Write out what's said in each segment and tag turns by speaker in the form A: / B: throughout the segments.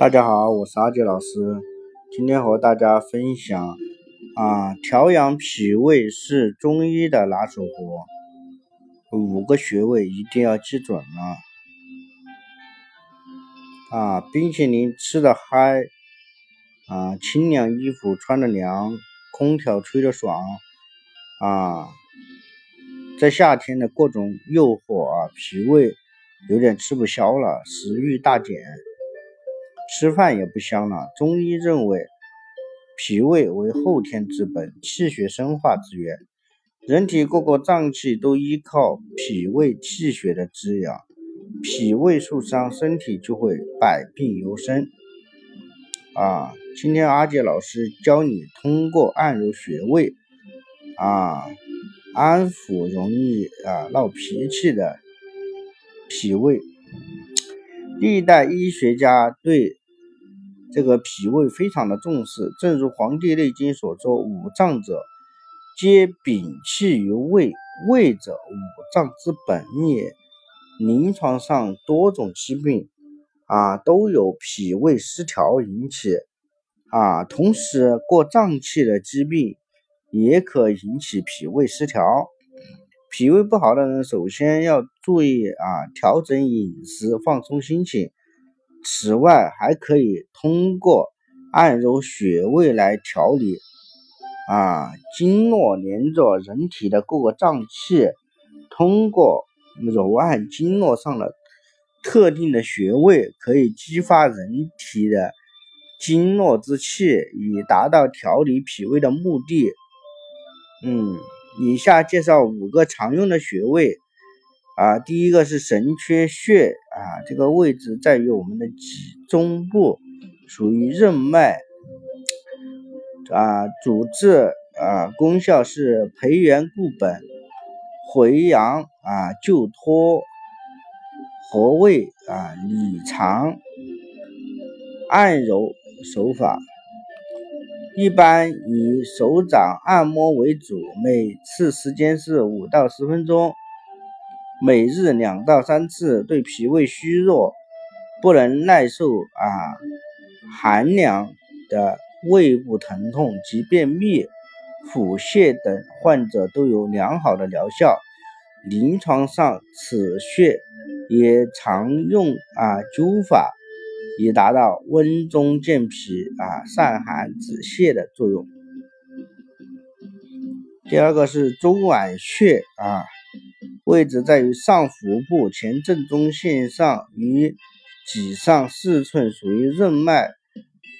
A: 大家好，我是阿杰老师，今天和大家分享啊，调养脾胃是中医的拿手活，五个穴位一定要记准了啊，冰淇淋吃的嗨啊，清凉衣服穿的凉，空调吹的爽啊，在夏天的各种诱惑啊，脾胃有点吃不消了，食欲大减。吃饭也不香了。中医认为，脾胃为后天之本，气血生化之源。人体各个脏器都依靠脾胃气血的滋养，脾胃受伤，身体就会百病由生。啊，今天阿杰老师教你通过按揉穴位，啊，安抚容易啊闹脾气的脾胃。历代医学家对这个脾胃非常的重视，正如《黄帝内经》所说：“五脏者，皆禀气于胃，胃者五脏之本也。”临床上多种疾病啊，都有脾胃失调引起啊，同时过脏器的疾病也可引起脾胃失调。脾胃不好的人，首先要注意啊，调整饮食，放松心情。此外，还可以通过按揉穴位来调理啊经络连着人体的各个脏器，通过揉按经络上的特定的穴位，可以激发人体的经络之气，以达到调理脾胃的目的。嗯，以下介绍五个常用的穴位。啊，第一个是神阙穴啊，这个位置在于我们的脊中部，属于任脉啊，主治啊，功效是培元固本、回阳啊、救脱、和胃啊、理肠。按揉手法一般以手掌按摩为主，每次时间是五到十分钟。每日两到三次，对脾胃虚弱、不能耐受啊寒凉的胃部疼痛及便秘、腹泻等患者都有良好的疗效。临床上，此穴也常用啊灸法，以达到温中健脾啊散寒止泻的作用。第二个是中脘穴啊。位置在于上腹部前正中线上，于脊上四寸，属于任脉，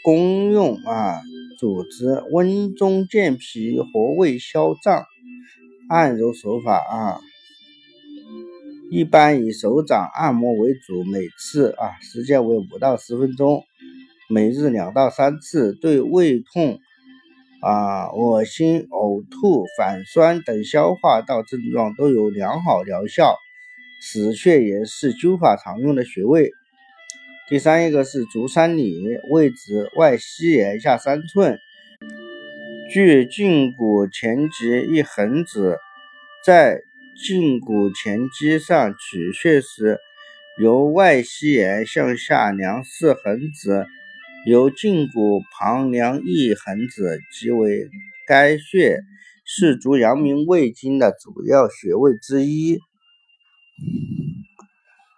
A: 功用啊，组织温中健脾、和胃消胀。按揉手法啊，一般以手掌按摩为主，每次啊时间为五到十分钟，每日两到三次，对胃痛。啊，恶心、呕吐、反酸等消化道症状都有良好疗效。此穴也是灸法常用的穴位。第三一个是足三里，位置外膝眼下三寸，距胫骨前棘一横指，在胫骨前肌上取穴时，由外膝眼向下量四横指。由胫骨旁梁一横指，即为该穴是足阳明胃经的主要穴位之一。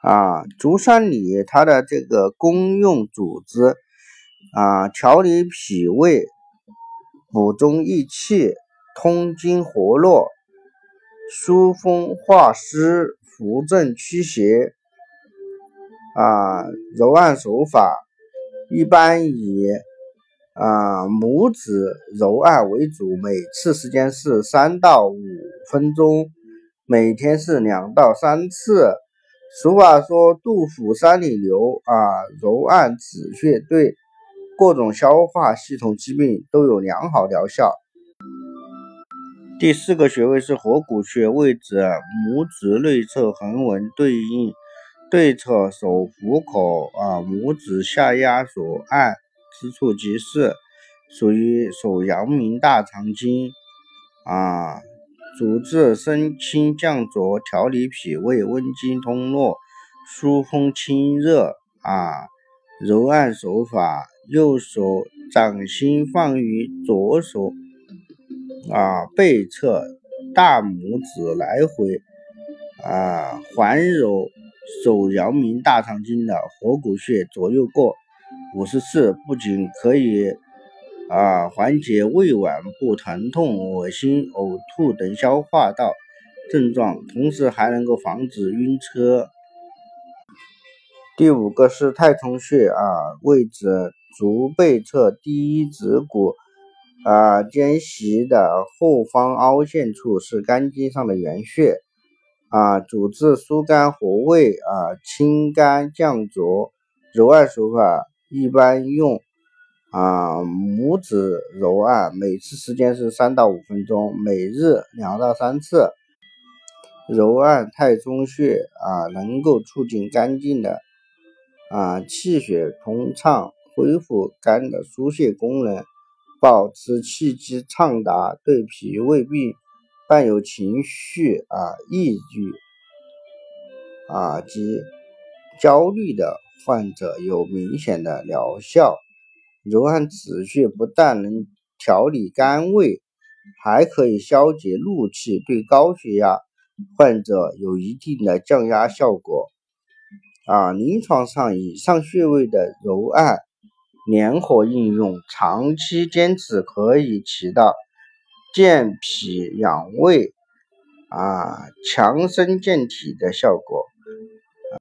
A: 啊，足三里它的这个功用主治啊调理脾胃、补中益气、通经活络、疏风化湿、扶正驱邪。啊，揉按手法。一般以啊拇指揉按为主，每次时间是三到五分钟，每天是两到三次。俗话说“杜甫三里流”，啊，揉按此穴对各种消化系统疾病都有良好疗效。第四个穴位是合谷穴，位置拇指内侧横纹对应。对侧手虎口啊，拇指下压所按之处即是属于手阳明大肠经啊，主治升清降浊，调理脾胃，温经通络，疏风清热啊，揉按手法，右手掌心放于左手啊背侧，大拇指来回啊环揉手阳明大肠经的合谷穴左右各五十次，不仅可以啊缓解胃脘部疼痛、恶心、呕吐等消化道症状，同时还能够防止晕车。第五个是太冲穴啊，位置足背侧第一趾骨啊间隙的后方凹陷处，是肝经上的原穴啊，主治疏肝活胃啊、清肝降浊。揉按手法一般用啊拇指揉按，每次时间是三到五分钟，每日两到三次。揉按太冲穴啊，能够促进肝经的。啊，气血通畅，恢复肝的疏泄功能，保持气机畅达，对脾胃病伴有情绪啊、抑郁啊及焦虑的患者有明显的疗效。揉按此穴不但能调理肝胃，还可以消解怒气，对高血压患者有一定的降压效果。啊，临床上以上穴位的揉按联合应用，长期坚持可以起到健脾养胃、啊强身健体的效果。